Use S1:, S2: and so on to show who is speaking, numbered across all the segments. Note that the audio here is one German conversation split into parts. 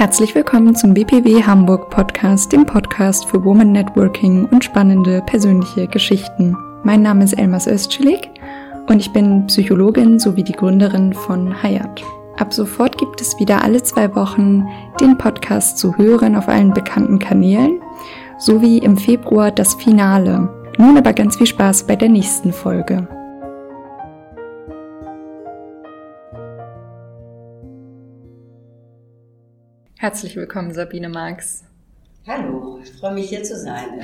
S1: Herzlich willkommen zum BPW Hamburg Podcast, dem Podcast für Woman Networking und spannende persönliche Geschichten. Mein Name ist Elmas Özcelik und ich bin Psychologin sowie die Gründerin von Hayat. Ab sofort gibt es wieder alle zwei Wochen den Podcast zu hören auf allen bekannten Kanälen sowie im Februar das Finale. Nun aber ganz viel Spaß bei der nächsten Folge. Herzlich willkommen, Sabine Marx.
S2: Hallo, ich freue mich hier zu sein.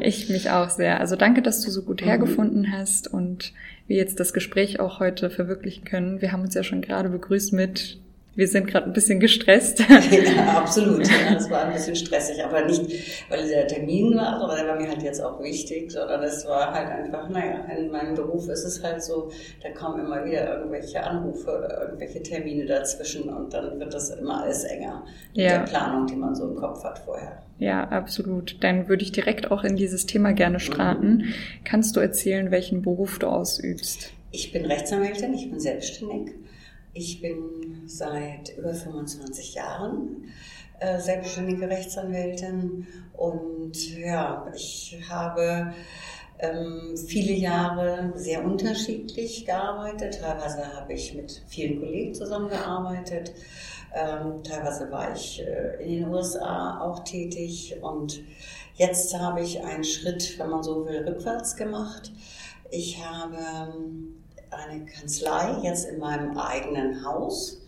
S1: Ich mich auch sehr. Also danke, dass du so gut mhm. hergefunden hast und wir jetzt das Gespräch auch heute verwirklichen können. Wir haben uns ja schon gerade begrüßt mit wir sind gerade ein bisschen gestresst.
S2: Ja, absolut. Ja, das war ein bisschen stressig, aber nicht, weil der Termin war, sondern der war mir halt jetzt auch wichtig, sondern es war halt einfach, naja, in meinem Beruf ist es halt so, da kommen immer wieder irgendwelche Anrufe oder irgendwelche Termine dazwischen und dann wird das immer alles enger mit ja. der Planung, die man so im Kopf hat vorher.
S1: Ja, absolut. Dann würde ich direkt auch in dieses Thema gerne mhm. starten. Mhm. Kannst du erzählen, welchen Beruf du ausübst?
S2: Ich bin Rechtsanwältin, ich bin selbstständig ich bin seit über 25 Jahren äh, selbstständige Rechtsanwältin und ja, ich habe ähm, viele Jahre sehr unterschiedlich gearbeitet. Teilweise habe ich mit vielen Kollegen zusammengearbeitet. Ähm, teilweise war ich äh, in den USA auch tätig und jetzt habe ich einen Schritt, wenn man so will, rückwärts gemacht. Ich habe ähm, eine Kanzlei jetzt in meinem eigenen Haus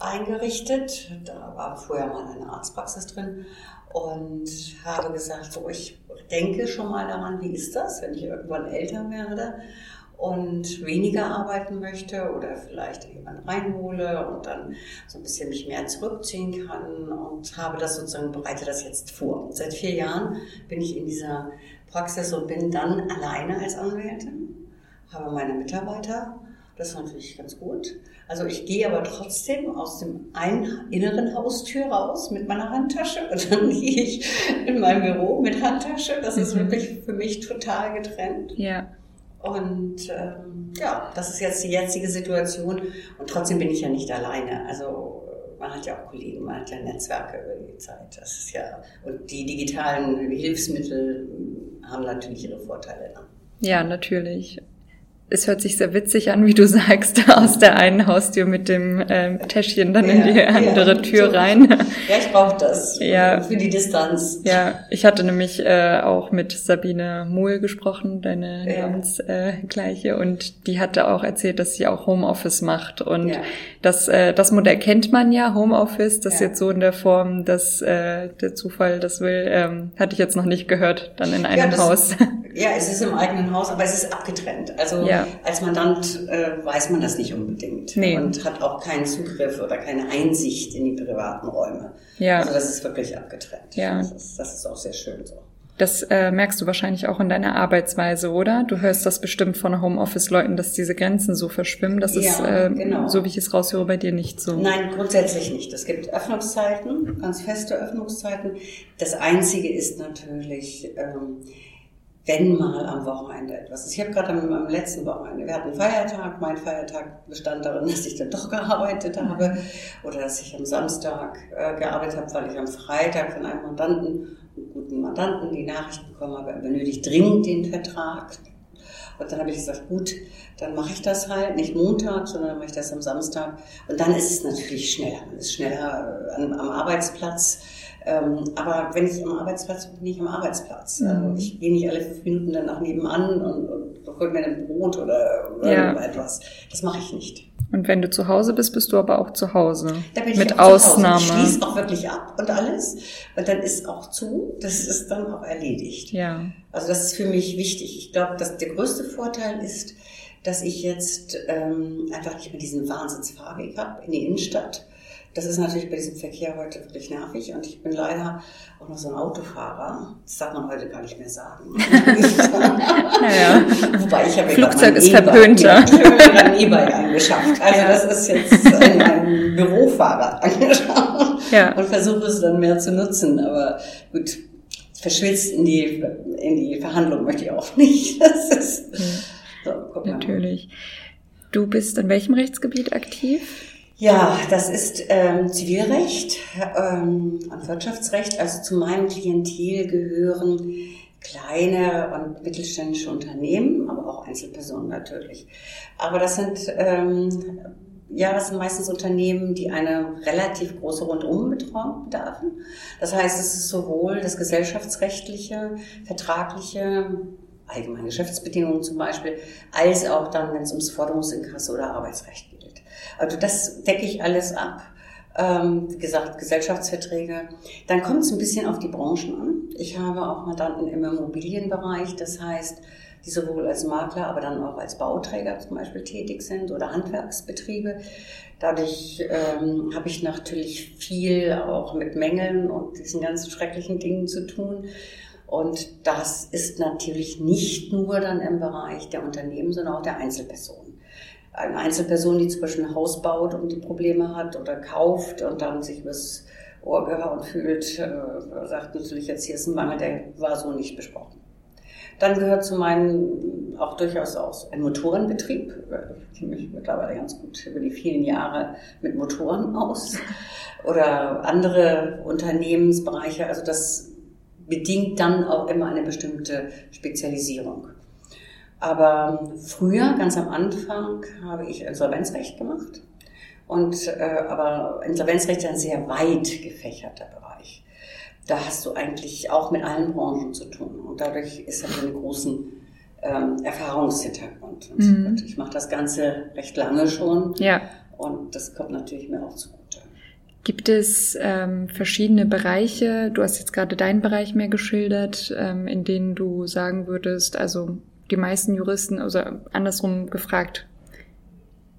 S2: eingerichtet. Da war vorher mal eine Arztpraxis drin und habe gesagt, so ich denke schon mal daran, wie ist das, wenn ich irgendwann älter werde und weniger arbeiten möchte oder vielleicht jemanden reinhole und dann so ein bisschen mich mehr zurückziehen kann und habe das sozusagen, bereite das jetzt vor. Seit vier Jahren bin ich in dieser Praxis und bin dann alleine als Anwältin habe meine Mitarbeiter. Das ist natürlich ganz gut. Also ich gehe aber trotzdem aus dem einen inneren Haustür raus mit meiner Handtasche und dann gehe ich in mein Büro mit Handtasche. Das ist mhm. wirklich für mich total getrennt.
S1: Ja.
S2: Und ähm, ja, das ist jetzt die jetzige Situation. Und trotzdem bin ich ja nicht alleine. Also man hat ja auch Kollegen, man hat ja Netzwerke über die Zeit. Das ist ja und die digitalen Hilfsmittel haben natürlich ihre Vorteile. Ne?
S1: Ja, natürlich es hört sich sehr witzig an, wie du sagst, aus der einen Haustür mit dem ähm, Täschchen dann ja, in die andere ja, Tür so. rein.
S2: Ja, ich brauche das ja. für die Distanz.
S1: Ja, ich hatte nämlich äh, auch mit Sabine Muhl gesprochen, deine ja. Namensgleiche, äh, und die hatte auch erzählt, dass sie auch Homeoffice macht. Und ja. das, äh, das Modell kennt man ja, Homeoffice, das jetzt so in der Form, dass äh, der Zufall das will, ähm, hatte ich jetzt noch nicht gehört, dann in einem das, Haus.
S2: Ja, es ist im eigenen Haus, aber es ist abgetrennt. Also ja als Mandant äh, weiß man das nicht unbedingt nee. und hat auch keinen Zugriff oder keine Einsicht in die privaten Räume. Ja. Also das ist wirklich abgetrennt. Ja. Das ist, das ist auch sehr schön so.
S1: Das äh, merkst du wahrscheinlich auch in deiner Arbeitsweise, oder? Du hörst das bestimmt von Homeoffice-Leuten, dass diese Grenzen so verschwimmen. Das ja, ist, äh, genau. so wie ich es raushöre, bei dir nicht so.
S2: Nein, grundsätzlich nicht. Es gibt Öffnungszeiten, ganz feste Öffnungszeiten. Das Einzige ist natürlich, ähm, wenn mal am Wochenende etwas ist. Ich habe gerade am, am, letzten Wochenende, wir hatten Feiertag, mein Feiertag bestand darin, dass ich dann doch gearbeitet habe oder dass ich am Samstag äh, gearbeitet habe, weil ich am Freitag von einem Mandanten, einem guten Mandanten, die Nachricht bekommen habe, er benötigt dringend den Vertrag. Und dann habe ich gesagt, gut, dann mache ich das halt, nicht Montag, sondern dann mache ich das am Samstag. Und dann ist es natürlich schneller. Man ist schneller äh, am, am Arbeitsplatz aber wenn ich am Arbeitsplatz bin, bin ich am Arbeitsplatz. Mhm. Also ich gehe nicht alle fünf Minuten dann nach nebenan und, und hol mir ein Brot oder, oder ja. etwas. Das mache ich nicht.
S1: Und wenn du zu Hause bist, bist du aber auch zu Hause.
S2: Da bin ich
S1: Mit
S2: auch
S1: Ausnahme.
S2: Zu Hause. Ich schließe auch wirklich ab und alles. Und dann ist auch zu. Das ist dann auch erledigt.
S1: Ja.
S2: Also das ist für mich wichtig. Ich glaube, dass der größte Vorteil ist, dass ich jetzt ähm, einfach nicht mehr diesen Wahnsinnsfahrweg habe in die Innenstadt das ist natürlich bei diesem Verkehr heute wirklich nervig und ich bin leider auch noch so ein Autofahrer. Das darf man heute gar nicht mehr sagen.
S1: naja.
S2: Wobei ich habe
S1: Flugzeug ist verpönter.
S2: Ich habe mir ein E-Bike angeschafft. Also das ist jetzt ein, Bürofahrrad angeschafft ja. und versuche es dann mehr zu nutzen. Aber gut, verschwitzt in die, in die Verhandlung möchte ich auch nicht. Das ist,
S1: so, Natürlich. Du bist in welchem Rechtsgebiet aktiv?
S2: Ja, das ist ähm, Zivilrecht ähm, und Wirtschaftsrecht. Also zu meinem Klientel gehören kleine und mittelständische Unternehmen, aber auch Einzelpersonen natürlich. Aber das sind ähm, ja, das sind meistens Unternehmen, die eine relativ große Rundumbetreuung bedarfen. Das heißt, es ist sowohl das gesellschaftsrechtliche, vertragliche, allgemeine Geschäftsbedingungen zum Beispiel, als auch dann, wenn es ums Forderungsinkasso oder Arbeitsrecht. Also das decke ich alles ab. Ähm, wie gesagt, Gesellschaftsverträge. Dann kommt es ein bisschen auf die Branchen an. Ich habe auch Mandanten im Immobilienbereich, das heißt, die sowohl als Makler, aber dann auch als Bauträger zum Beispiel tätig sind oder Handwerksbetriebe. Dadurch ähm, habe ich natürlich viel auch mit Mängeln und diesen ganzen schrecklichen Dingen zu tun. Und das ist natürlich nicht nur dann im Bereich der Unternehmen, sondern auch der Einzelpersonen. Eine Einzelperson, die zum Beispiel ein Haus baut und die Probleme hat oder kauft und dann sich übers Ohr gehauen fühlt, äh, sagt natürlich jetzt hier ist ein Mangel, der war so nicht besprochen. Dann gehört zu meinem auch durchaus auch ein Motorenbetrieb. Ich kenne mich mittlerweile ganz gut über die vielen Jahre mit Motoren aus. Oder andere Unternehmensbereiche. Also das bedingt dann auch immer eine bestimmte Spezialisierung. Aber früher, ganz am Anfang, habe ich Insolvenzrecht gemacht. Und, äh, aber Insolvenzrecht ist ein sehr weit gefächerter Bereich da hast du eigentlich auch mit allen Branchen zu tun. Und dadurch ist er einen großen ähm, Erfahrungshintergrund. Mhm. Ich mache das Ganze recht lange schon. Ja. Und das kommt natürlich mir auch zugute.
S1: Gibt es ähm, verschiedene Bereiche, du hast jetzt gerade deinen Bereich mehr geschildert, ähm, in denen du sagen würdest, also die meisten Juristen, also andersrum gefragt,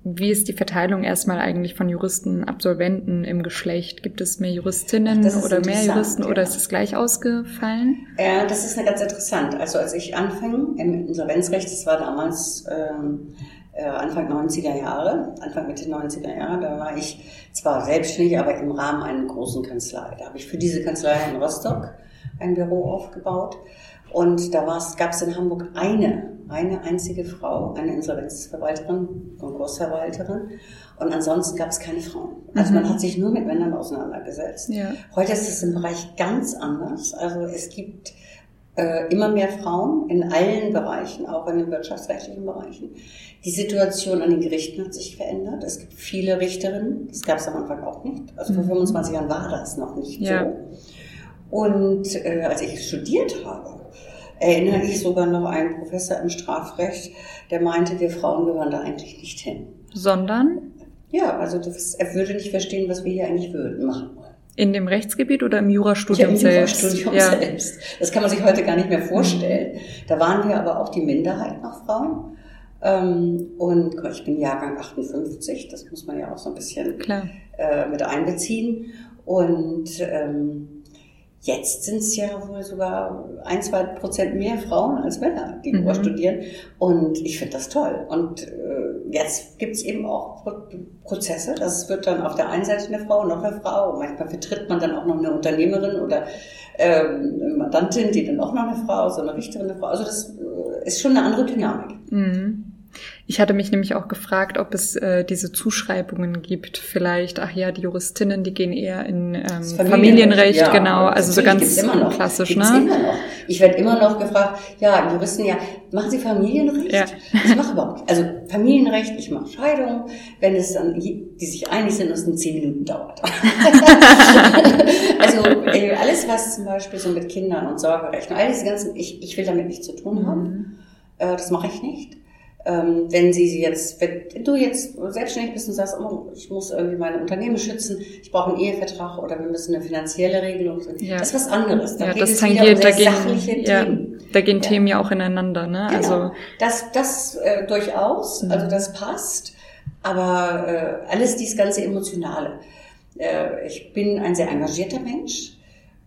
S1: wie ist die Verteilung erstmal eigentlich von Juristen, Absolventen im Geschlecht? Gibt es mehr Juristinnen Ach, oder mehr Juristen ja. oder ist es gleich ausgefallen?
S2: Ja, das ist eine ganz interessant. Also als ich anfing im Insolvenzrecht, das war damals ähm, äh, Anfang 90er Jahre, Anfang Mitte 90er Jahre, da war ich zwar selbstständig, aber im Rahmen einer großen Kanzlei. Da habe ich für diese Kanzlei in Rostock ein Büro aufgebaut. Und da gab es in Hamburg eine eine einzige Frau, eine Insolvenzverwalterin, Konkursverwalterin. Und ansonsten gab es keine Frauen. Also mhm. man hat sich nur mit Männern auseinandergesetzt. Ja. Heute ist es im Bereich ganz anders. Also es gibt äh, immer mehr Frauen in allen Bereichen, auch in den wirtschaftsrechtlichen Bereichen. Die Situation an den Gerichten hat sich verändert. Es gibt viele Richterinnen. Das gab es am Anfang auch nicht. Also vor 25 mhm. Jahren war das noch nicht ja. so. Und äh, als ich studiert habe, erinnere ich sogar noch einen Professor im Strafrecht, der meinte, wir Frauen gehören da eigentlich nicht hin.
S1: Sondern?
S2: Ja, also das, er würde nicht verstehen, was wir hier eigentlich würden, machen wollen.
S1: In dem Rechtsgebiet oder im Jurastudium ja, im
S2: selbst? Jurastudium ja. selbst. Das kann man sich heute gar nicht mehr vorstellen. Da waren wir aber auch die Minderheit noch Frauen. Ähm, und ich bin Jahrgang 58, das muss man ja auch so ein bisschen Klar. Äh, mit einbeziehen. Und ähm, Jetzt sind es ja wohl sogar ein, zwei Prozent mehr Frauen als Männer, die mhm. studieren. Und ich finde das toll. Und äh, jetzt gibt es eben auch Prozesse. Das wird dann auf der einen Seite eine Frau, noch eine Frau. Manchmal vertritt man dann auch noch eine Unternehmerin oder ähm, eine Mandantin, die dann auch noch eine Frau, so eine Richterin, eine Frau. Also das äh, ist schon eine andere Dynamik.
S1: Mhm. Ich hatte mich nämlich auch gefragt, ob es äh, diese Zuschreibungen gibt. Vielleicht, ach ja, die Juristinnen, die gehen eher in ähm, Familienrecht, Familienrecht ja, genau. Also so ganz klassisch, gibt's
S2: ne? Immer noch. Ich werde immer noch gefragt, ja, Juristen, ja, machen Sie Familienrecht? Ja. Ich mache überhaupt nicht. Also Familienrecht, ich mache Scheidung, wenn es dann, die sich einig sind, dass es in zehn Minuten dauert. also äh, alles, was zum Beispiel so mit Kindern und Sorgerecht und all diese ganzen, ich, ich will damit nichts zu tun haben. Mhm. Äh, das mache ich nicht ähm, wenn sie jetzt, wenn du jetzt selbstständig bist und sagst, oh, ich muss irgendwie meine Unternehmen schützen, ich brauche einen Ehevertrag oder wir müssen eine finanzielle Regelung, ja. das ist was anderes.
S1: Da ja, das tangiert, um da gehen, ja, da gehen ja. Themen ja auch ineinander, ne?
S2: Genau. Also das, das äh, durchaus, also das passt, aber äh, alles dies ganze emotionale. Äh, ich bin ein sehr engagierter Mensch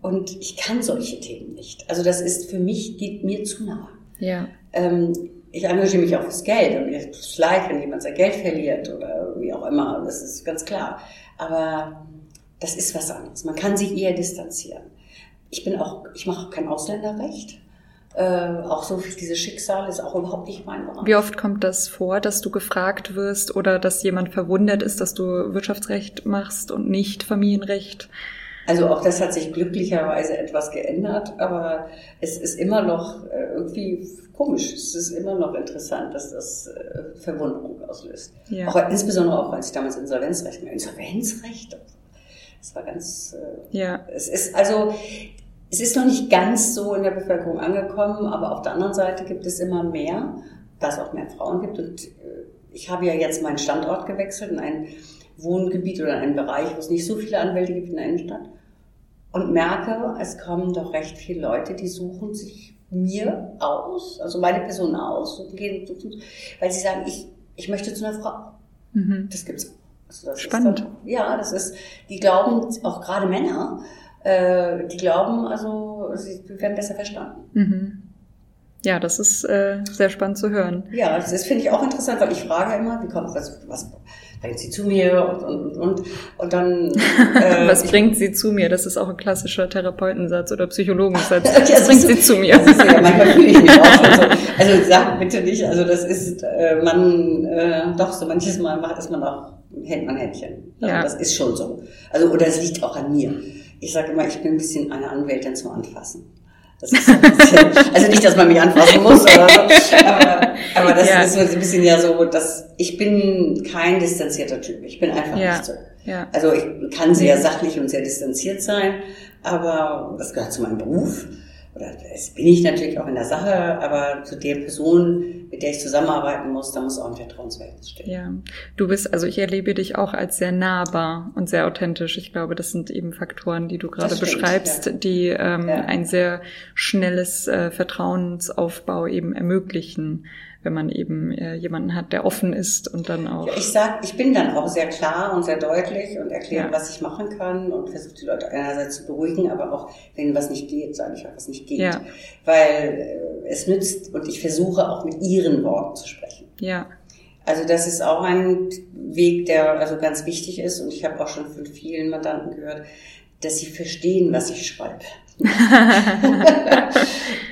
S2: und ich kann solche Themen nicht. Also das ist für mich geht mir zu nah. Ja. Ähm, ich engagiere mich auch fürs Geld und es ist leid, wenn jemand sein Geld verliert oder wie auch immer, das ist ganz klar. Aber das ist was anderes. Man kann sich eher distanzieren. Ich bin auch, ich mache auch kein Ausländerrecht. Äh, auch so diese Schicksale ist auch überhaupt nicht mein Bereich.
S1: Wie oft kommt das vor, dass du gefragt wirst oder dass jemand verwundert ist, dass du Wirtschaftsrecht machst und nicht Familienrecht?
S2: Also auch das hat sich glücklicherweise etwas geändert, aber es ist immer noch äh, irgendwie komisch. Es ist immer noch interessant, dass das äh, Verwunderung auslöst. Ja. Auch, insbesondere auch, als ich damals Insolvenzrecht, Insolvenzrecht, das war ganz, äh, ja. es ist also, es ist noch nicht ganz so in der Bevölkerung angekommen, aber auf der anderen Seite gibt es immer mehr, da es auch mehr Frauen gibt. Und ich habe ja jetzt meinen Standort gewechselt in ein Wohngebiet oder einen Bereich, wo es nicht so viele Anwälte gibt in der Innenstadt. Und merke, es kommen doch recht viele Leute, die suchen sich mir aus, also meine Person aus, und gehen, weil sie sagen, ich, ich möchte zu einer Frau. Mhm. Das gibt's. Also das
S1: Spannend.
S2: Dann, ja, das ist, die glauben, auch gerade Männer, äh, die glauben, also sie werden besser verstanden.
S1: Mhm. Ja, das ist äh, sehr spannend zu hören.
S2: Ja, das finde ich auch interessant, weil ich frage immer, wie kommt was, was bringt sie zu mir und und und und dann
S1: äh, was bringt sie zu mir? Das ist auch ein klassischer Therapeutensatz oder Psychologensatz. Was ja, bringt sie zu mir?
S2: ja, manchmal fühle ich mich auch schon so. Also sag bitte nicht, also das ist äh, man äh, doch so manches Mal macht ist man auch hält man Händchen. Also ja. das ist schon so. Also oder es liegt auch an mir. Ich sage immer, ich bin ein bisschen eine Anwältin zum Anfassen. Das ist ein bisschen, also nicht, dass man mich anfassen muss, aber, aber, aber das ja. ist so ein bisschen ja so, dass ich bin kein distanzierter Typ. Ich bin einfach ja. nicht so. Ja. Also ich kann sehr sachlich und sehr distanziert sein, aber das gehört zu meinem Beruf oder das bin ich natürlich auch in der Sache, aber zu der Person, mit der ich zusammenarbeiten muss, da muss auch ein Vertrauensverhältnis stehen.
S1: Ja, du bist, also ich erlebe dich auch als sehr nahbar und sehr authentisch. Ich glaube, das sind eben Faktoren, die du gerade beschreibst, ja. die ähm, ja. ein sehr schnelles äh, Vertrauensaufbau eben ermöglichen wenn man eben äh, jemanden hat, der offen ist und dann auch.
S2: Ja, ich sag, ich bin dann auch sehr klar und sehr deutlich und erkläre, ja. was ich machen kann und versuche die Leute einerseits zu beruhigen, aber auch, wenn was nicht geht, sage ich auch, was nicht geht. Ja. Weil äh, es nützt und ich versuche auch mit ihren Worten zu sprechen.
S1: Ja.
S2: Also das ist auch ein Weg, der also ganz wichtig ist und ich habe auch schon von vielen Mandanten gehört, dass sie verstehen, was ich schreibe.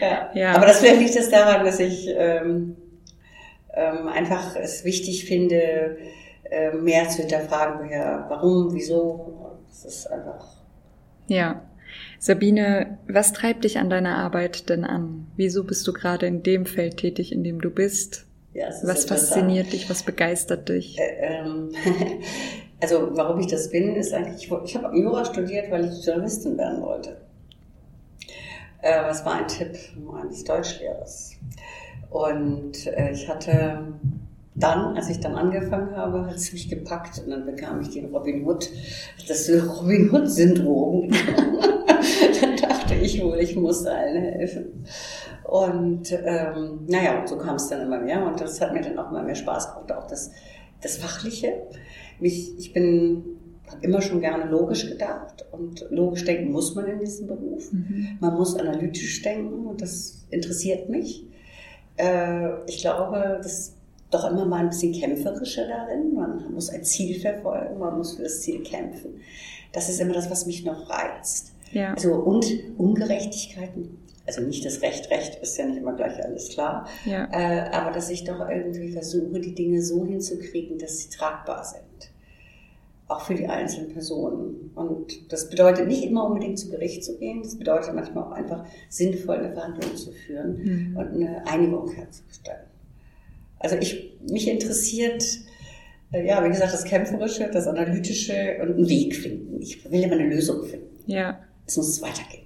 S2: ja. ja. Aber das vielleicht liegt es daran, dass ich ähm, ähm, einfach es wichtig finde, äh, mehr zu hinterfragen, woher, warum, wieso. Das ist einfach.
S1: Ja. Sabine, was treibt dich an deiner Arbeit denn an? Wieso bist du gerade in dem Feld tätig, in dem du bist? Ja, was fasziniert dich, was begeistert dich?
S2: Äh, ähm, also warum ich das bin, ist eigentlich, ich, habe Jura studiert, weil ich Journalistin werden wollte. Äh, was war ein Tipp meines Deutschlehrers? Und äh, ich hatte dann, als ich dann angefangen habe, hat es mich gepackt und dann bekam ich den Robin Hood, das Robin Hood-Syndrom. dann dachte ich wohl, ich muss allen helfen. Und ähm, naja, so kam es dann immer mehr und das hat mir dann auch immer mehr Spaß gemacht, auch das, das Fachliche. Mich, ich bin habe immer schon gerne logisch gedacht und logisch denken muss man in diesem Beruf. Mhm. Man muss analytisch denken und das interessiert mich. Äh, ich glaube, das doch immer mal ein bisschen kämpferischer darin. Man muss ein Ziel verfolgen, man muss für das Ziel kämpfen. Das ist immer das, was mich noch reizt. Ja. Also und Ungerechtigkeiten. Also nicht das Recht, Recht ist ja nicht immer gleich alles klar. Ja. Äh, aber dass ich doch irgendwie versuche, die Dinge so hinzukriegen, dass sie tragbar sind auch für die einzelnen Personen. Und das bedeutet nicht immer unbedingt zu Gericht zu gehen, das bedeutet manchmal auch einfach sinnvolle Verhandlungen zu führen mhm. und eine Einigung herzustellen. Also ich, mich interessiert, äh, ja, wie gesagt, das Kämpferische, das Analytische und einen Weg finden. Ich will immer eine Lösung finden.
S1: Ja.
S2: Es muss weitergehen.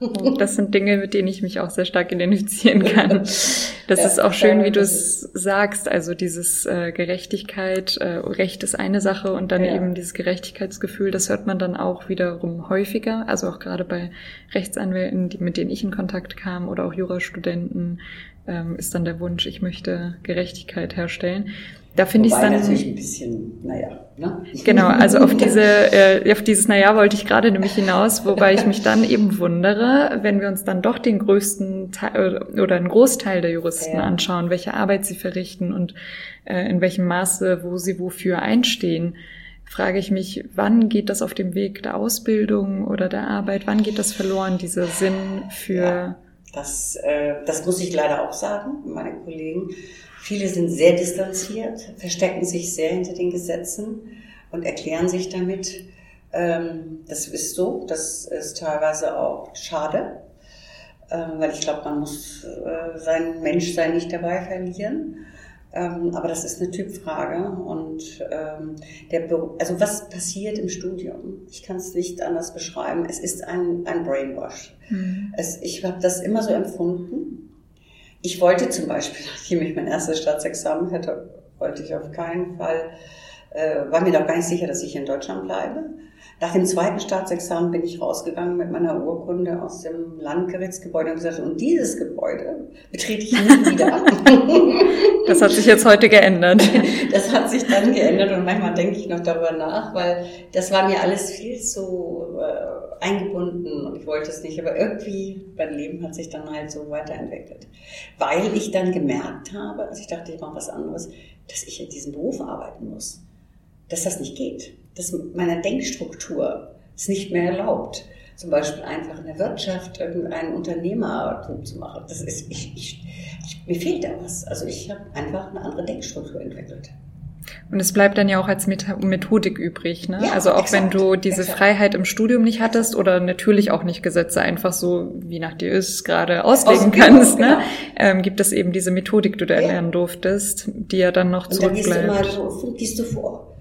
S1: Das sind Dinge, mit denen ich mich auch sehr stark identifizieren kann. Das ja, ist auch schön, wie du es sagst. Also dieses äh, Gerechtigkeit, äh, Recht ist eine Sache und dann ja. eben dieses Gerechtigkeitsgefühl, das hört man dann auch wiederum häufiger. Also auch gerade bei Rechtsanwälten, die, mit denen ich in Kontakt kam oder auch Jurastudenten, ähm, ist dann der Wunsch, ich möchte Gerechtigkeit herstellen. Da finde ich es dann
S2: natürlich ein bisschen, naja. Ne?
S1: Genau, also auf diese, äh, auf dieses Naja wollte ich gerade nämlich hinaus, wobei ich mich dann eben wundere, wenn wir uns dann doch den größten Teil oder einen Großteil der Juristen ja. anschauen, welche Arbeit sie verrichten und äh, in welchem Maße, wo sie wofür einstehen, frage ich mich, wann geht das auf dem Weg der Ausbildung oder der Arbeit, wann geht das verloren, dieser Sinn für ja
S2: Das, äh, das muss ich leider auch sagen, meine Kollegen. Viele sind sehr distanziert, verstecken sich sehr hinter den Gesetzen und erklären sich damit. Ähm, das ist so, das ist teilweise auch schade, äh, weil ich glaube, man muss äh, sein Menschsein nicht dabei verlieren. Ähm, aber das ist eine Typfrage. Und ähm, der, also was passiert im Studium? Ich kann es nicht anders beschreiben. Es ist ein, ein Brainwash. Mhm. Es, ich habe das immer so empfunden. Ich wollte zum Beispiel, nachdem ich mein erstes Staatsexamen hätte, wollte ich auf keinen Fall, äh, war mir doch gar nicht sicher, dass ich in Deutschland bleibe. Nach dem zweiten Staatsexamen bin ich rausgegangen mit meiner Urkunde aus dem Landgerichtsgebäude und gesagt, und dieses Gebäude betrete ich nie wieder.
S1: Das hat sich jetzt heute geändert.
S2: Das hat sich dann geändert und manchmal denke ich noch darüber nach, weil das war mir alles viel zu äh, eingebunden und ich wollte es nicht. Aber irgendwie, mein Leben hat sich dann halt so weiterentwickelt. Weil ich dann gemerkt habe, also ich dachte, ich mache was anderes, dass ich in diesem Beruf arbeiten muss. Dass das nicht geht dass meiner Denkstruktur es nicht mehr erlaubt, zum Beispiel einfach in der Wirtschaft irgendein Unternehmertum zu machen. Das ist, ich, ich, ich, mir fehlt da was. Also ich habe einfach eine andere Denkstruktur entwickelt.
S1: Und es bleibt dann ja auch als Methodik übrig, ne? Ja, also auch exakt, wenn du diese exakt. Freiheit im Studium nicht hattest oder natürlich auch nicht Gesetze einfach so, wie nach dir ist, gerade auslegen Aus, kannst, genau, ne? Genau. Ähm, gibt es eben diese Methodik, die du da ja. erlernen durftest, die ja dann noch zurückbleibt. Und dann
S2: gehst du, mal, so, gehst du vor.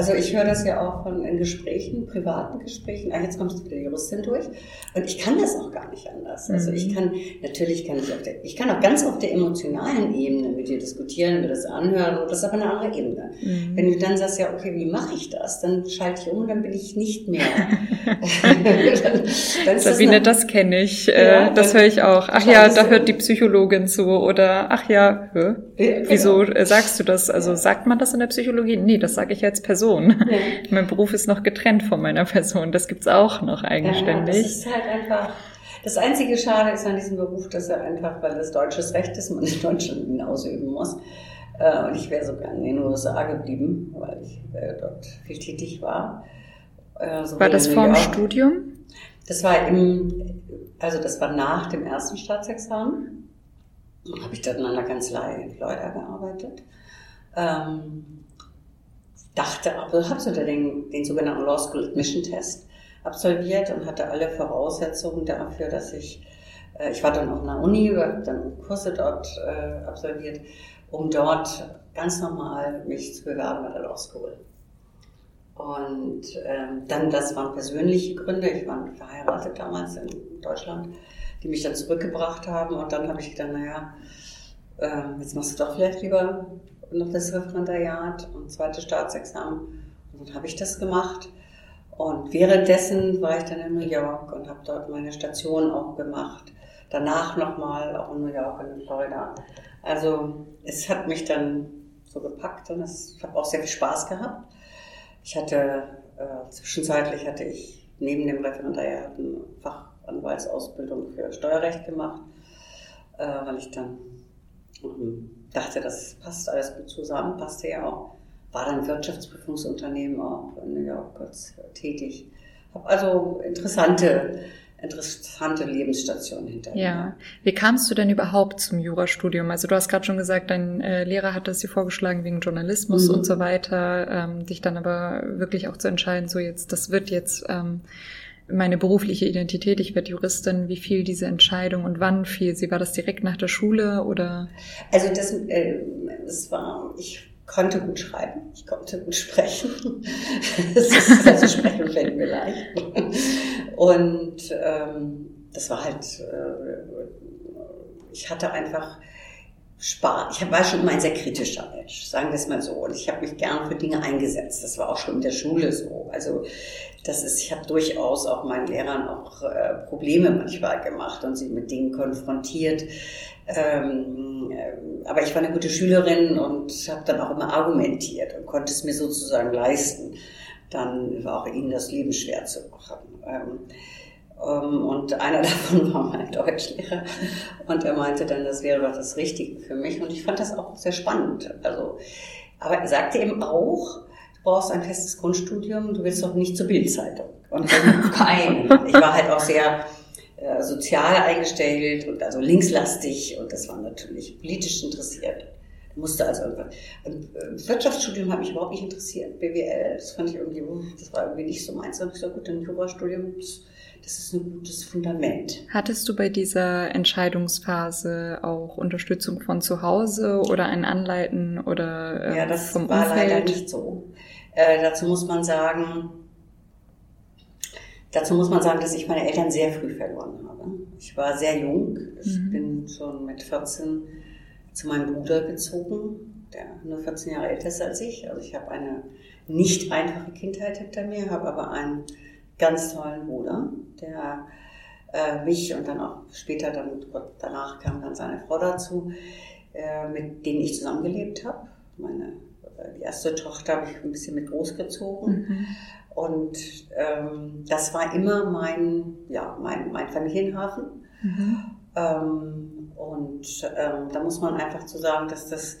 S2: Also ich höre das ja auch von in Gesprächen, privaten Gesprächen. Ah, jetzt kommst du mit der Juristin durch. Und ich kann das auch gar nicht anders. Also ich mhm. kann, natürlich kann ich auf der, ich kann auch ganz auf der emotionalen Ebene mit dir diskutieren, mir das anhören. Das ist aber eine andere Ebene. Mhm. Wenn du dann sagst, ja, okay, wie mache ich das? Dann schalte ich um und dann bin ich nicht mehr.
S1: dann, dann Sabine, das, das kenne ich. Ja, äh, das höre ich auch. Ach ja, da hört die Psychologin zu. Oder ach ja, hä? Ja, wieso genau. Äh, sagst du das? Also sagt man das in der Psychologie? Nee, das sage ich als Person. Person. Ja. Mein Beruf ist noch getrennt von meiner Person. Das gibt's auch noch eigenständig. Ja,
S2: das ist halt einfach. Das einzige Schade ist an diesem Beruf, dass er einfach, weil das deutsches Recht ist, man in Deutschland ihn ausüben muss. Äh, und ich wäre sogar in den USA geblieben, weil ich äh, dort viel tätig war.
S1: Äh, so war das vor dem Studium?
S2: Das war im, also das war nach dem ersten Staatsexamen. Habe ich dann in einer Kanzlei in Florida gearbeitet. Ähm, dachte, aber habe so den, den sogenannten Law School Admission Test absolviert und hatte alle Voraussetzungen dafür, dass ich, äh, ich war dann auch in der Uni, habe dann Kurse dort äh, absolviert, um dort ganz normal mich zu bewerben bei der Law School. Und ähm, dann, das waren persönliche Gründe, ich war verheiratet damals in Deutschland, die mich dann zurückgebracht haben und dann habe ich gedacht, naja, äh, jetzt machst du doch vielleicht lieber noch das Referendariat und zweite Staatsexamen. Und dann habe ich das gemacht. Und währenddessen war ich dann in New York und habe dort meine Station auch gemacht. Danach nochmal auch in New York und in Florida. Also es hat mich dann so gepackt und es habe auch sehr viel Spaß gehabt. Ich hatte äh, zwischenzeitlich hatte ich neben dem Referendariat eine Fachanwaltsausbildung für Steuerrecht gemacht, äh, weil ich dann dachte, das passt alles gut zusammen, passte ja auch. War dann Wirtschaftsprüfungsunternehmen auch in New York kurz tätig. Habe also interessante, interessante Lebensstationen hinter mir.
S1: Ja. Wie kamst du denn überhaupt zum Jurastudium? Also du hast gerade schon gesagt, dein äh, Lehrer hat es dir vorgeschlagen wegen Journalismus mhm. und so weiter, ähm, dich dann aber wirklich auch zu entscheiden, so jetzt, das wird jetzt ähm, meine berufliche Identität, ich werde Juristin, wie fiel diese Entscheidung und wann fiel sie? War das direkt nach der Schule oder?
S2: Also das, äh, das war, ich konnte gut schreiben, ich konnte gut sprechen. das ist, also sprechen fällt mir leicht. Und ähm, das war halt, äh, ich hatte einfach Spaß. Ich war schon immer ein sehr kritischer Mensch, sagen wir es mal so. Und ich habe mich gern für Dinge eingesetzt. Das war auch schon in der Schule so. Also das ist, ich habe durchaus auch meinen Lehrern auch äh, Probleme manchmal gemacht und sie mit Dingen konfrontiert. Ähm, äh, aber ich war eine gute Schülerin und habe dann auch immer argumentiert und konnte es mir sozusagen leisten, dann war auch ihnen das Leben schwer zu machen. Ähm, und einer davon war mein Deutschlehrer. Und er meinte dann, das wäre doch das Richtige für mich. Und ich fand das auch sehr spannend. Also, aber er sagte eben auch, du brauchst ein festes Grundstudium, du willst doch nicht zur Bildzeitung. Und dann kein. Ich war halt auch sehr äh, sozial eingestellt und also linkslastig und das war natürlich politisch interessiert. Musste also irgendwas. Äh, Wirtschaftsstudium hat mich überhaupt nicht interessiert. BWL, das fand ich irgendwie, das war irgendwie nicht so meins. Da habe ich gesagt, gut, ein Jurastudium, das, das ist ein gutes Fundament.
S1: Hattest du bei dieser Entscheidungsphase auch Unterstützung von zu Hause oder ein Anleiten oder
S2: äh, ja, das vom war Umfeld? leider nicht so. Äh, dazu muss man sagen, Dazu muss man sagen, dass ich meine Eltern sehr früh verloren habe. Ich war sehr jung. Ich mhm. bin schon mit 14 zu meinem Bruder gezogen, der nur 14 Jahre älter ist als ich. Also ich habe eine nicht einfache Kindheit hinter mir, habe aber einen ganz tollen Bruder, der äh, mich und dann auch später, dann danach kam dann seine Frau dazu, äh, mit denen ich zusammengelebt habe. Meine äh, die erste Tochter habe ich ein bisschen mit großgezogen. Mhm. Und ähm, das war immer mein, ja, mein, mein Familienhafen. Mhm. Ähm, und ähm, da muss man einfach zu sagen, dass das,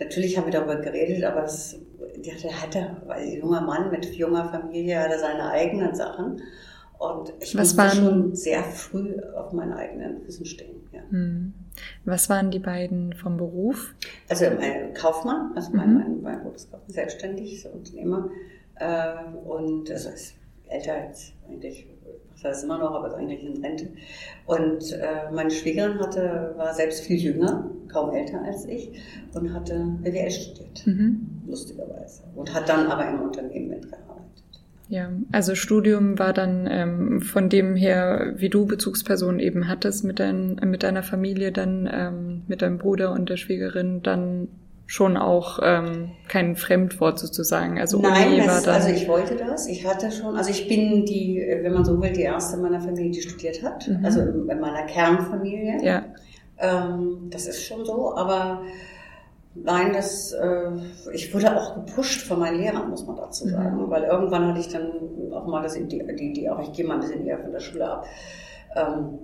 S2: natürlich haben wir darüber geredet, aber das, die hatte, weil junger Mann mit junger Familie hatte seine eigenen Sachen. Und ich Was musste schon sehr früh auf meinen eigenen Füßen stehen. Ja.
S1: Mhm. Was waren die beiden vom Beruf?
S2: Also mein Kaufmann, also mein, mhm. mein, mein ist selbstständig, so Unternehmer. Äh, und also ist älter als eigentlich, was heißt immer noch, aber ist eigentlich in Rente. Und äh, meine Schwiegerin hatte, war selbst viel jünger, kaum älter als ich, und hatte BWL studiert, mhm. Lustigerweise. Und hat dann aber im Unternehmen mitgearbeitet.
S1: Ja, also Studium war dann ähm, von dem her, wie du Bezugspersonen eben hattest mit, dein, mit deiner Familie, dann ähm, mit deinem Bruder und der Schwiegerin, dann schon auch ähm, kein Fremdwort sozusagen.
S2: Also Nein, Uni war dann also ich wollte das. Ich hatte schon, also ich bin die, wenn man so will, die erste meiner Familie, die studiert hat. Mhm. Also in meiner Kernfamilie. Ja. Ähm, das ist schon so, aber Nein, das, äh, ich wurde auch gepusht von meinen Lehrern, muss man dazu mhm. sagen, mhm. weil irgendwann hatte ich dann auch mal das, die, die, die auch, ich gehe mal ein bisschen eher von der Schule ab. Ähm,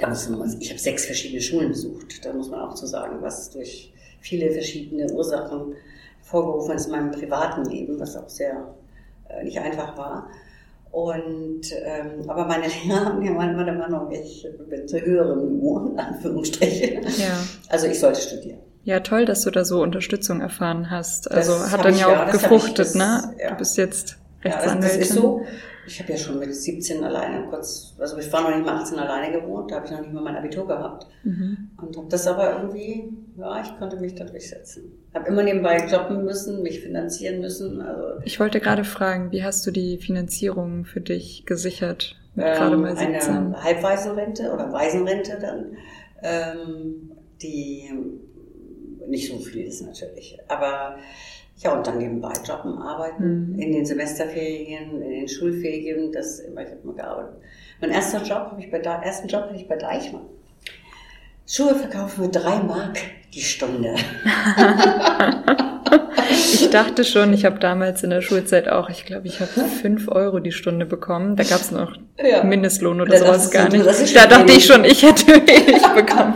S2: da muss man, ich habe sechs verschiedene Schulen besucht, da muss man auch zu sagen, was durch viele verschiedene Ursachen vorgerufen ist in meinem privaten Leben, was auch sehr äh, nicht einfach war. Und, ähm, aber meine Lehrer haben ja manchmal der Meinung, ich bin zu höherem Niveau, in Anführungsstrichen. Ja. Also ich sollte studieren.
S1: Ja, toll, dass du da so Unterstützung erfahren hast. Also das hat dann ja auch ja, gefruchtet, das, ne? Ja. Du bist jetzt
S2: Rechtsanwältin. Ja, das, das ist so. Ich habe ja schon mit 17 alleine kurz, also ich war noch nicht mal 18 alleine gewohnt, da habe ich noch nicht mal mein Abitur gehabt. Mhm. Und habe das aber irgendwie, ja, ich konnte mich da durchsetzen. Habe immer nebenbei jobben müssen, mich finanzieren müssen. Also
S1: ich wollte gerade fragen, wie hast du die Finanzierung für dich gesichert?
S2: Ähm, gerade mal 17? Eine Halbwaisenrente oder Waisenrente dann, ähm, die nicht so viel ist natürlich. Aber ja, und dann nebenbei jobben, arbeiten, mhm. in den Semesterferien, in den Schulferien, das immer, ich habe immer gearbeitet. Mein erster Job habe ich bei, ersten Job hatte ich bei Deichmann. Schuhe verkaufen für drei Mark die Stunde.
S1: Ich dachte schon, ich habe damals in der Schulzeit auch, ich glaube, ich habe fünf Euro die Stunde bekommen. Da gab es noch ja. Mindestlohn oder da sowas gar nicht. da dachte ich schon, ich hätte wenig bekommen.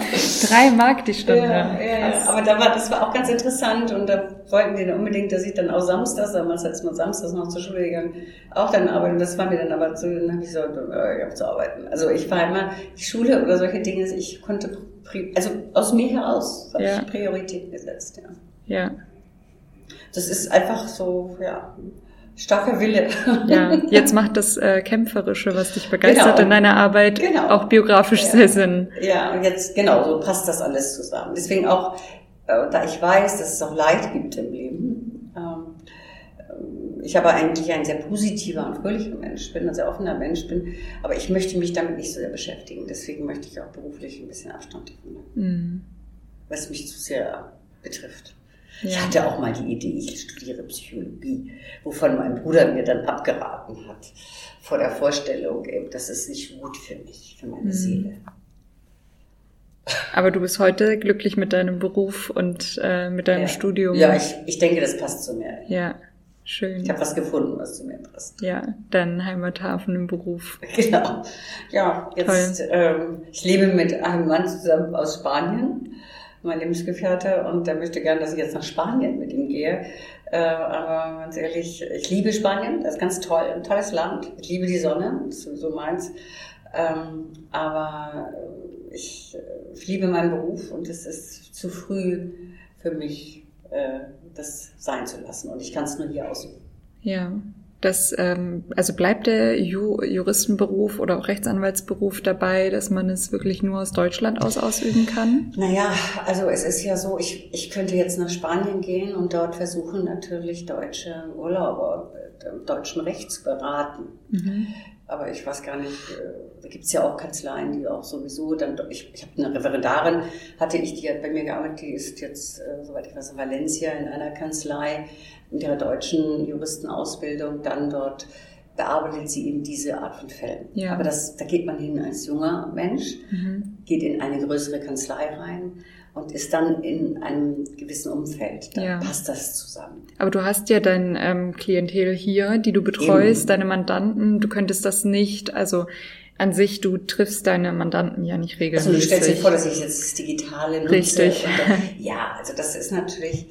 S1: Drei Mark die Stunde.
S2: Ja, ja. Aber da war, das war auch ganz interessant und da wollten die dann unbedingt, dass ich dann auch samstags, damals als man samstags noch zur Schule gegangen, auch dann arbeiten. Das war mir dann aber so, dann habe ich so, ich habe zu arbeiten. Also ich war immer, die Schule oder solche Dinge, ich konnte, also aus mir heraus habe ja. ich Prioritäten gesetzt, ja.
S1: Ja.
S2: Das ist einfach so, ja, starker Wille.
S1: Ja, jetzt macht das äh, Kämpferische, was dich begeistert genau. in deiner Arbeit, genau. auch biografisch ja. sehr Sinn.
S2: Ja, und jetzt, genau, so passt das alles zusammen. Deswegen auch, äh, da ich weiß, dass es auch Leid gibt im Leben, ähm, äh, ich aber eigentlich ein sehr positiver und fröhlicher Mensch bin, ein sehr offener Mensch bin, aber ich möchte mich damit nicht so sehr beschäftigen. Deswegen möchte ich auch beruflich ein bisschen Abstand nehmen, mhm. Was mich zu sehr betrifft. Ja. Ich hatte auch mal die Idee, ich studiere Psychologie, wovon mein Bruder mir dann abgeraten hat, vor der Vorstellung, das ist nicht gut für mich, für meine mhm. Seele.
S1: Aber du bist heute glücklich mit deinem Beruf und äh, mit deinem
S2: ja.
S1: Studium.
S2: Ja, ich, ich denke, das passt zu mir.
S1: Ja, schön.
S2: Ich habe was gefunden, was zu mir passt.
S1: Ja, dein Heimathafen im Beruf.
S2: Genau. Ja, jetzt, ähm, ich lebe mit einem Mann zusammen aus Spanien mein Lebensgefährte, und der möchte gern, dass ich jetzt nach Spanien mit ihm gehe. Äh, aber ganz ehrlich, ich liebe Spanien, das ist ganz toll, ein tolles Land. Ich liebe die Sonne, das ist sowieso meins. Ähm, aber ich, ich, liebe meinen Beruf und es ist zu früh für mich, äh, das sein zu lassen. Und ich kann es nur hier ausüben.
S1: Ja. Das, ähm, also bleibt der Ju Juristenberuf oder auch Rechtsanwaltsberuf dabei, dass man es wirklich nur aus Deutschland aus ausüben kann?
S2: Naja, also es ist ja so, ich, ich könnte jetzt nach Spanien gehen und dort versuchen natürlich deutsche Urlauber äh, deutschen Recht zu beraten. Mhm. Aber ich weiß gar nicht, äh, da gibt es ja auch Kanzleien, die auch sowieso dann, ich, ich habe eine Referendarin, hatte ich, die hat bei mir gearbeitet, die ist jetzt, äh, soweit ich weiß, in Valencia in einer Kanzlei mit ihrer deutschen Juristenausbildung dann dort bearbeitet sie eben diese Art von Fällen. Ja. Aber das, da geht man hin als junger Mensch, mhm. geht in eine größere Kanzlei rein und ist dann in einem gewissen Umfeld. Da ja. passt das zusammen.
S1: Aber du hast ja dein ähm, Klientel hier, die du betreust, eben. deine Mandanten. Du könntest das nicht, also an sich, du triffst deine Mandanten ja nicht regelmäßig. Also
S2: du stellst dir vor, dass ich jetzt das Digitale nutze.
S1: Richtig.
S2: Dann, ja, also das ist natürlich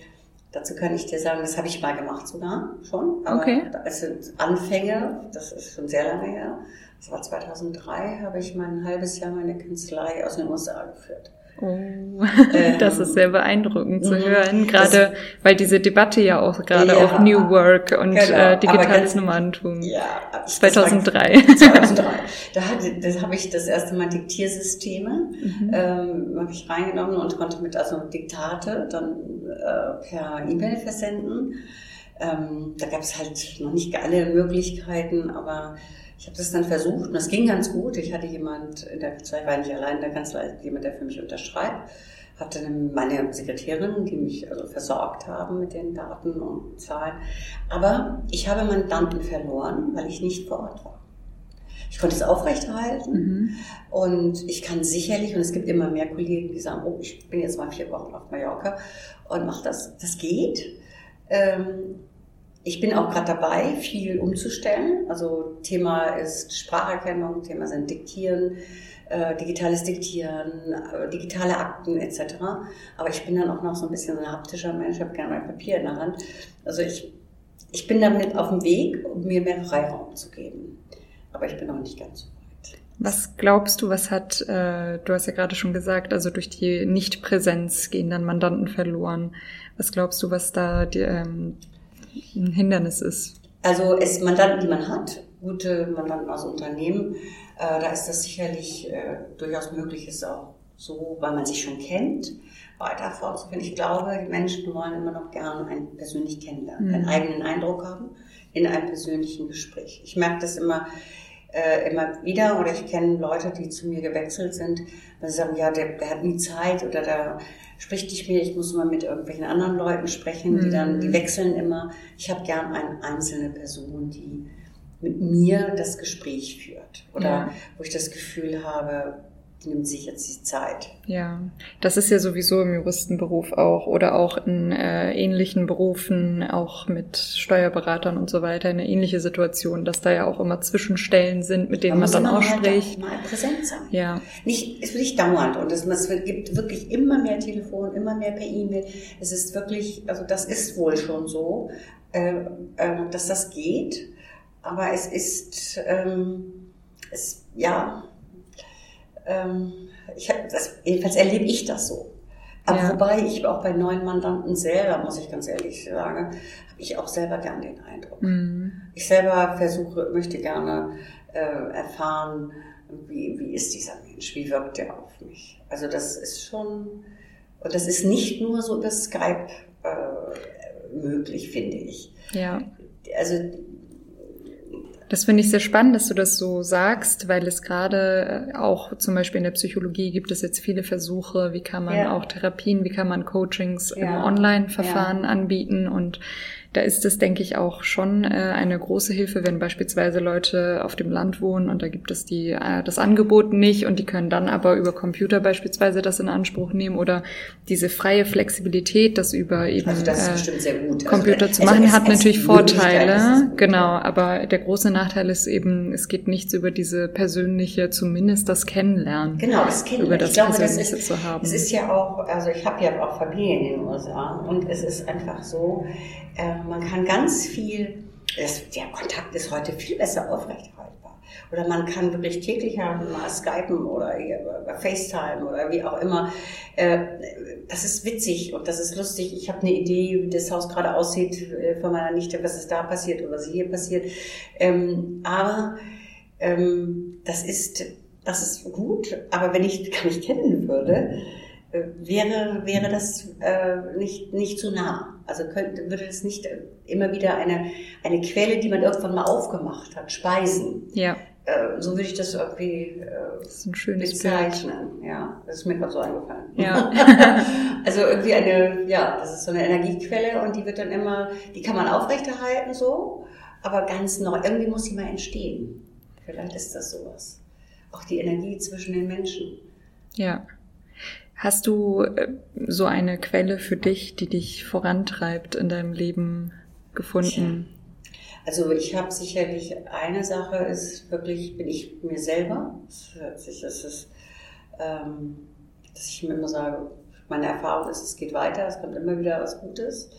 S2: Dazu kann ich dir sagen, das habe ich mal gemacht sogar schon. Aber okay. Es sind Anfänge, das ist schon sehr lange her. Das war 2003, habe ich mein halbes Jahr meine Kanzlei aus den USA geführt.
S1: Oh, das ist sehr beeindruckend zu mhm. hören, gerade weil diese Debatte ja auch gerade ja, auf New Work und genau, äh, digitales Nummerntum.
S2: Ja,
S1: 2003.
S2: 2003. Da, hatte, das habe ich das erste Mal Diktiersysteme mhm. ähm, habe ich reingenommen und konnte mit also Diktate dann äh, per E-Mail versenden. Ähm, da gab es halt noch nicht alle Möglichkeiten, aber ich habe das dann versucht und das ging ganz gut. Ich hatte jemand in der Kanzlei, war nicht allein in der Kanzlei, jemand, der für mich unterschreibt. Hatte meine Sekretärin, die mich also versorgt haben mit den Daten und Zahlen. Aber ich habe Mandanten verloren, weil ich nicht vor Ort war. Ich konnte es aufrechterhalten mhm. und ich kann sicherlich, und es gibt immer mehr Kollegen, die sagen, oh, ich bin jetzt mal vier Wochen auf Mallorca und mache das. Das geht. Ähm, ich bin auch gerade dabei, viel umzustellen. Also Thema ist Spracherkennung, Thema sind Diktieren, äh, digitales Diktieren, äh, digitale Akten etc. Aber ich bin dann auch noch so ein bisschen so ein haptischer Mensch, ich habe gerne mein Papier in der Hand. Also ich, ich bin damit auf dem Weg, um mir mehr Freiraum zu geben. Aber ich bin noch nicht ganz so weit.
S1: Was glaubst du, was hat, äh, du hast ja gerade schon gesagt, also durch die Nichtpräsenz gehen dann Mandanten verloren. Was glaubst du, was da die, ähm, ein Hindernis ist?
S2: Also es Mandanten, die man hat, gute Mandanten aus Unternehmen, äh, da ist das sicherlich äh, durchaus möglich, ist auch so, weil man sich schon kennt, weiter fortzuführen. Ich glaube, die Menschen wollen immer noch gerne einen persönlich kennenlernen, mhm. einen eigenen Eindruck haben in einem persönlichen Gespräch. Ich merke das immer, äh, immer wieder oder ich kenne Leute, die zu mir gewechselt sind, weil sie sagen, ja, der, der hat nie Zeit oder da spricht nicht mehr, ich muss mal mit irgendwelchen anderen Leuten sprechen, die dann, die mhm. wechseln immer. Ich habe gern eine einzelne Person, die mit mir das Gespräch führt oder ja. wo ich das Gefühl habe, nimmt sich jetzt die Zeit.
S1: Ja, das ist ja sowieso im Juristenberuf auch oder auch in äh, ähnlichen Berufen, auch mit Steuerberatern und so weiter, eine ähnliche Situation, dass da ja auch immer Zwischenstellen sind, mit denen man, man dann auch halt spricht.
S2: Mal präsent sein.
S1: Ja.
S2: Nicht, es wird nicht dauernd und es, es gibt wirklich immer mehr Telefon, immer mehr per E-Mail. Es ist wirklich, also das ist wohl schon so, äh, äh, dass das geht, aber es ist, ähm, es, ja, ähm, ich hab das, jedenfalls erlebe ich das so. Aber ja. wobei ich auch bei neuen Mandanten selber, muss ich ganz ehrlich sagen, habe ich auch selber gern den Eindruck. Mhm. Ich selber versuche, möchte gerne äh, erfahren, wie, wie ist dieser Mensch, wie wirkt er auf mich. Also das ist schon, und das ist nicht nur so über Skype äh, möglich, finde ich.
S1: Ja.
S2: Also
S1: das finde ich sehr spannend, dass du das so sagst, weil es gerade äh, auch zum Beispiel in der Psychologie gibt es jetzt viele Versuche, wie kann man ja. auch Therapien, wie kann man Coachings ja. im Online-Verfahren ja. anbieten und Da ist es, denke ich, auch schon äh, eine große Hilfe, wenn beispielsweise Leute auf dem Land wohnen und da gibt es die, äh, das Angebot nicht und die können dann aber über Computer beispielsweise das in Anspruch nehmen oder diese freie Flexibilität, das über eben
S2: also das äh,
S1: Computer
S2: also,
S1: zu machen, es, hat natürlich Vorteile. Genau, aber der große Nachteil ist eben, es geht nichts über diese persönliche, zumindest das Kennenlernen.
S2: Genau, das Kennenlernen. Über das ich glaube, das ist, zu haben. Es ist ja auch, also ich habe ja auch Familie in den USA und es ist einfach so, äh, man kann ganz viel, das, der Kontakt ist heute viel besser aufrechterhaltbar. Oder man kann wirklich täglich mal skypen oder FaceTime oder wie auch immer. Äh, das ist witzig und das ist lustig. Ich habe eine Idee, wie das Haus gerade aussieht äh, von meiner Nichte, was ist da passiert oder was hier passiert. Ähm, aber ähm, das ist das ist gut, aber wenn ich gar nicht kennen würde, wäre, wäre das äh, nicht, nicht zu nah. Also könnte, würde das nicht immer wieder eine, eine Quelle, die man irgendwann mal aufgemacht hat, speisen.
S1: Ja.
S2: Äh, so würde ich das irgendwie äh,
S1: das ist ein schönes
S2: bezeichnen. Bild. Ja, das ist mir gerade so eingefallen.
S1: Ja.
S2: also irgendwie eine, ja, das ist so eine Energiequelle und die wird dann immer, die kann man aufrechterhalten so, aber ganz neu. Irgendwie muss sie mal entstehen. Vielleicht ist das sowas. Auch die Energie zwischen den Menschen.
S1: Ja. Hast du äh, so eine Quelle für dich, die dich vorantreibt in deinem Leben gefunden?
S2: Also ich habe sicherlich eine Sache ist wirklich bin ich mir selber. Das ist, ähm, dass ich mir immer sage, meine Erfahrung ist, es geht weiter, es kommt immer wieder was Gutes.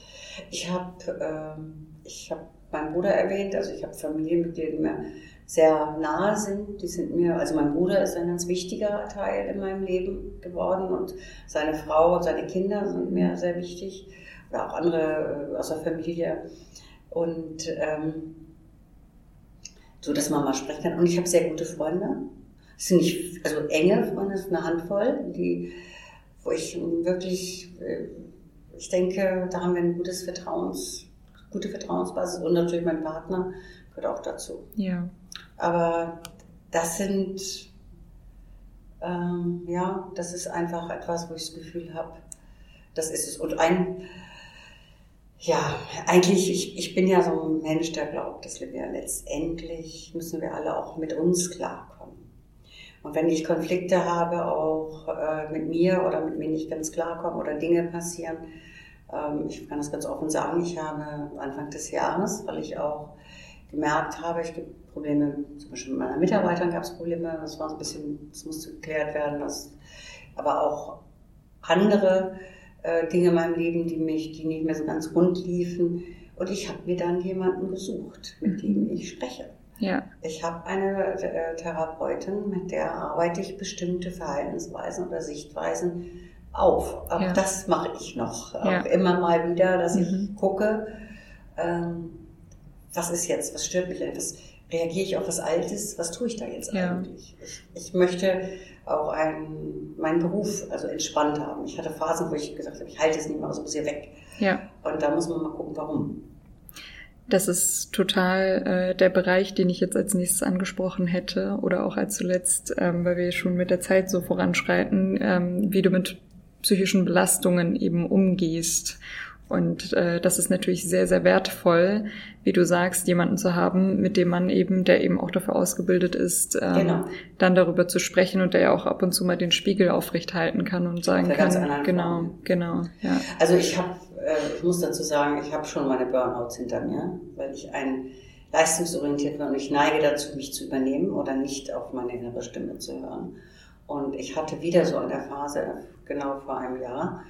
S2: Ich habe ähm, ich habe meinen Bruder erwähnt, also ich habe Familienmitglieder, die mir sehr nahe sind. Die sind mir, also mein Bruder ist ein ganz wichtiger Teil in meinem Leben geworden und seine Frau und seine Kinder sind mir sehr wichtig oder auch andere äh, aus der Familie. Und ähm, so, dass man mal sprechen kann. Und ich habe sehr gute Freunde. Das sind nicht, also enge Freunde, das ist eine Handvoll, die, wo ich wirklich, äh, ich denke, da haben wir ein gutes Vertrauens, gute Vertrauensbasis und natürlich mein Partner gehört auch dazu.
S1: Ja.
S2: Aber das sind, ähm, ja, das ist einfach etwas, wo ich das Gefühl habe, das ist es. Und ein, ja, eigentlich, ich, ich bin ja so ein Mensch, der glaubt, dass wir ja letztendlich müssen wir alle auch mit uns klarkommen. Und wenn ich Konflikte habe, auch äh, mit mir oder mit mir nicht ganz klarkommen oder Dinge passieren, ähm, ich kann das ganz offen sagen, ich habe Anfang des Jahres, weil ich auch gemerkt habe, ich gibt Probleme, zum Beispiel mit meiner Mitarbeitern gab es Probleme, das war so ein bisschen, das musste geklärt werden, das, aber auch andere äh, Dinge in meinem Leben, die mich, die nicht mehr so ganz rund liefen. Und ich habe mir dann jemanden gesucht, mit dem ich spreche.
S1: Ja.
S2: Ich habe eine äh, Therapeutin, mit der arbeite ich bestimmte Verhaltensweisen oder Sichtweisen auf. Auch ja. das mache ich noch. Ja. Auch immer mal wieder, dass mhm. ich gucke, ähm, was ist jetzt, was stört mich, was reagiere ich auf was Altes, was tue ich da jetzt ja. eigentlich? Ich, ich möchte auch einen, meinen Beruf also entspannt haben. Ich hatte Phasen, wo ich gesagt habe, ich halte es nicht mehr, also muss hier weg.
S1: Ja.
S2: Und da muss man mal gucken, warum.
S1: Das ist total äh, der Bereich, den ich jetzt als nächstes angesprochen hätte oder auch als zuletzt, ähm, weil wir schon mit der Zeit so voranschreiten, ähm, wie du mit psychischen Belastungen eben umgehst und äh, das ist natürlich sehr, sehr wertvoll, wie du sagst, jemanden zu haben, mit dem man eben, der eben auch dafür ausgebildet ist, ähm, genau. dann darüber zu sprechen und der ja auch ab und zu mal den Spiegel aufrecht halten kann und sagen kann, genau, Form. genau. Ja.
S2: Also ich habe, äh, ich muss dazu sagen, ich habe schon meine Burnouts hinter mir, weil ich ein leistungsorientiert war und ich neige dazu, mich zu übernehmen oder nicht auf meine innere Stimme zu hören. Und ich hatte wieder so eine Phase, genau vor einem Jahr,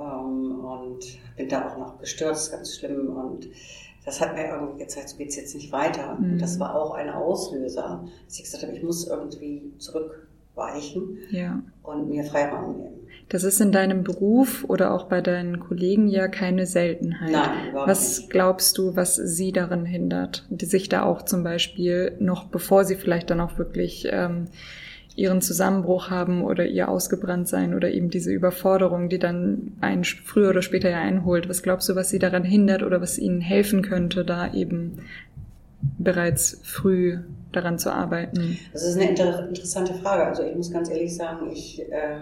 S2: ähm, und bin da auch noch gestürzt, ganz schlimm. Und das hat mir irgendwie gezeigt, so geht es jetzt nicht weiter. Mhm. Und das war auch ein Auslöser, dass ich gesagt habe, ich muss irgendwie zurückweichen
S1: ja.
S2: und mir Freiraum nehmen.
S1: Das ist in deinem Beruf oder auch bei deinen Kollegen ja keine Seltenheit.
S2: Nein,
S1: was
S2: nicht.
S1: glaubst du, was sie darin hindert, die sich da auch zum Beispiel noch, bevor sie vielleicht dann auch wirklich ähm, ihren Zusammenbruch haben oder ihr ausgebrannt sein oder eben diese Überforderung, die dann einen früher oder später ja einholt. Was glaubst du, was sie daran hindert oder was ihnen helfen könnte, da eben bereits früh daran zu arbeiten?
S2: Das ist eine inter interessante Frage. Also ich muss ganz ehrlich sagen, ich, äh,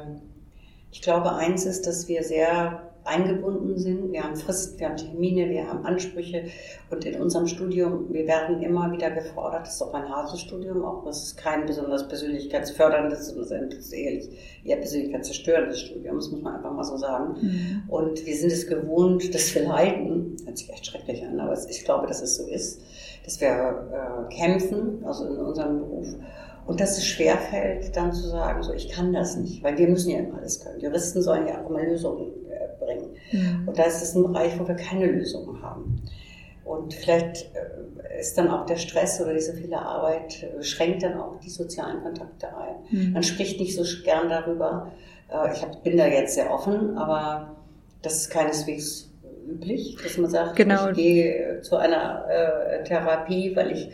S2: ich glaube, eins ist, dass wir sehr eingebunden sind. Wir haben Fristen, wir haben Termine, wir haben Ansprüche und in unserem Studium, wir werden immer wieder gefordert, das ist auch ein Haselstudium, auch das ist kein besonders persönlichkeitsförderndes, sondern das ist ehrlich eher persönlichkeitszerstörendes Studium, das muss man einfach mal so sagen. Mhm. Und wir sind es gewohnt, dass wir leiden, hört sich echt schrecklich an, aber ich glaube, dass es so ist, dass wir äh, kämpfen, also in unserem Beruf und dass es schwerfällt, dann zu sagen, so ich kann das nicht, weil wir müssen ja immer alles können. Juristen sollen ja auch immer Lösungen äh, bringen. Mhm. Und da ist es ein Bereich, wo wir keine Lösungen haben. Und vielleicht äh, ist dann auch der Stress oder diese viele Arbeit, äh, schränkt dann auch die sozialen Kontakte ein. Mhm. Man spricht nicht so gern darüber. Äh, ich hab, bin da jetzt sehr offen, aber das ist keineswegs üblich, dass man sagt, genau. ich gehe zu einer äh, Therapie, weil ich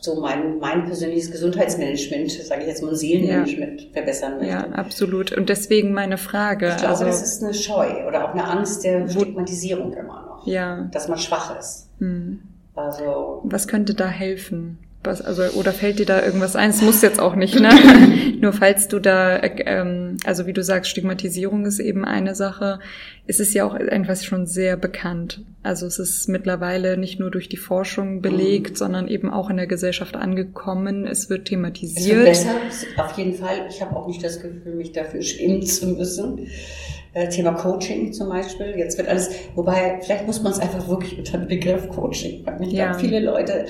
S2: so mein, mein persönliches Gesundheitsmanagement, sage ich jetzt mal Seelenmanagement, ja. verbessern möchte. Ja,
S1: absolut. Und deswegen meine Frage.
S2: Ich glaube, also, das ist eine Scheu oder auch eine Angst der Stigmatisierung immer noch. Ja. Dass man schwach ist. Hm.
S1: Also. Was könnte da helfen? Was, also, oder fällt dir da irgendwas ein? Es muss jetzt auch nicht, ne? Nur falls du da, ähm, also wie du sagst, Stigmatisierung ist eben eine Sache. Es ist ja auch etwas schon sehr bekannt. Also es ist mittlerweile nicht nur durch die Forschung belegt, mhm. sondern eben auch in der Gesellschaft angekommen. Es wird thematisiert.
S2: Es wird besser, auf jeden Fall. Ich habe auch nicht das Gefühl, mich dafür schämen zu müssen. Äh, Thema Coaching zum Beispiel. Jetzt wird alles, wobei vielleicht muss man es einfach wirklich unter den Begriff Coaching packen. Ich ja. glaube, viele Leute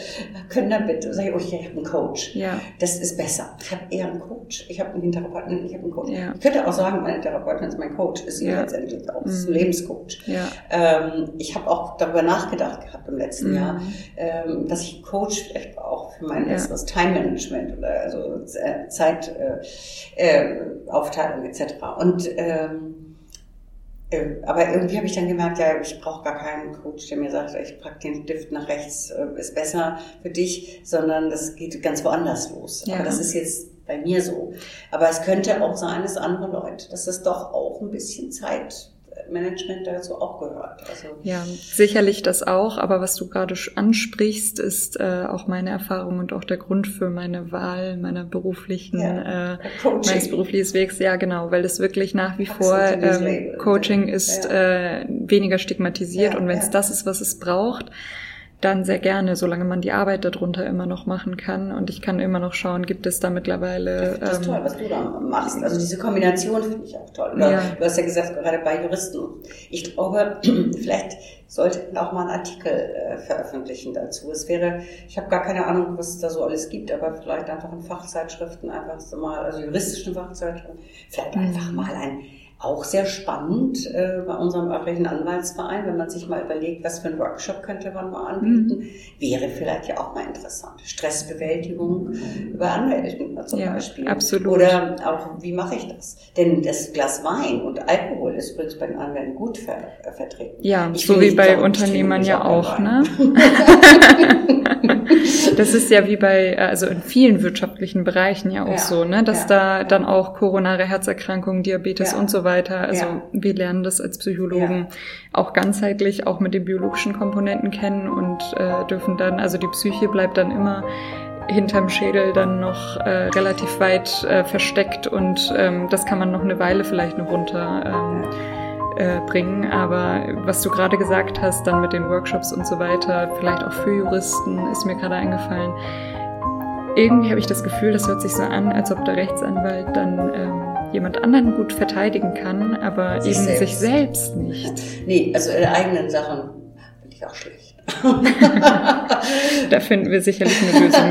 S2: können damit sagen, oh, ich habe einen Coach. Ja. Das ist besser. Ich habe eher einen Coach. Ich habe einen Therapeuten, ich habe einen Coach. Ja. Ich könnte auch sagen, meine Therapeutin ist mein Coach, ist sie ja. letztendlich auch, ist ein mhm. Lebenscoach. Ja. Ähm, ich habe auch darüber nachgedacht gehabt im letzten mhm. Jahr, ähm, dass ich Coach vielleicht auch für mein ja. das Time Management oder also Zeitaufteilung äh, äh, etc. Und ähm, äh, aber irgendwie habe ich dann gemerkt, ja, ich brauche gar keinen Coach, der mir sagt, ich pack den Stift nach rechts, äh, ist besser für dich, sondern das geht ganz woanders los. Ja. Aber das ist jetzt bei mir so. Aber es könnte auch sein, dass andere Leute, dass das doch auch ein bisschen Zeit Management dazu auch gehört. Also
S1: ja, sicherlich das auch, aber was du gerade ansprichst, ist äh, auch meine Erfahrung und auch der Grund für meine Wahl meiner beruflichen, ja, äh, meines beruflichen Wegs. Ja, genau, weil es wirklich nach wie vor ähm, Coaching ist ja. äh, weniger stigmatisiert ja, und wenn es das ist, was es braucht, dann sehr gerne, solange man die Arbeit darunter immer noch machen kann. Und ich kann immer noch schauen, gibt es da mittlerweile.
S2: Das ist ähm, toll, was du da machst. Also diese Kombination finde ich auch toll. Ja. Du hast ja gesagt, gerade bei Juristen. Ich glaube, vielleicht sollte man auch mal einen Artikel äh, veröffentlichen dazu. Es wäre, ich habe gar keine Ahnung, was es da so alles gibt, aber vielleicht einfach in Fachzeitschriften einfach so mal, also juristischen Fachzeitschriften, vielleicht mhm. einfach mal ein auch sehr spannend äh, bei unserem örtlichen Anwaltsverein, wenn man sich mal überlegt, was für ein Workshop könnte man mal anbieten, mhm. wäre vielleicht ja auch mal interessant. Stressbewältigung über Anwälte zum ja, Beispiel.
S1: Absolut.
S2: Oder auch, wie mache ich das? Denn das Glas Wein und Alkohol ist übrigens bei den Anwälten gut ver äh, vertreten.
S1: Ja, ich so wie bei Unternehmern ja auch, ne? das ist ja wie bei, also in vielen wirtschaftlichen Bereichen ja auch ja, so, ne, dass ja, da dann auch koronare Herzerkrankungen, Diabetes und so weiter, also wir lernen das als Psychologen auch ganzheitlich, auch mit den biologischen Komponenten kennen und äh, dürfen dann, also die Psyche bleibt dann immer hinterm Schädel dann noch äh, relativ weit äh, versteckt und ähm, das kann man noch eine Weile vielleicht noch runter ähm, äh, bringen. Aber was du gerade gesagt hast, dann mit den Workshops und so weiter, vielleicht auch für Juristen, ist mir gerade eingefallen. Irgendwie habe ich das Gefühl, das hört sich so an, als ob der Rechtsanwalt dann ähm, jemand anderen gut verteidigen kann, aber sich eben selbst. sich selbst nicht.
S2: Nee, also in eigenen Sachen bin ich auch schlecht.
S1: da finden wir sicherlich eine Lösung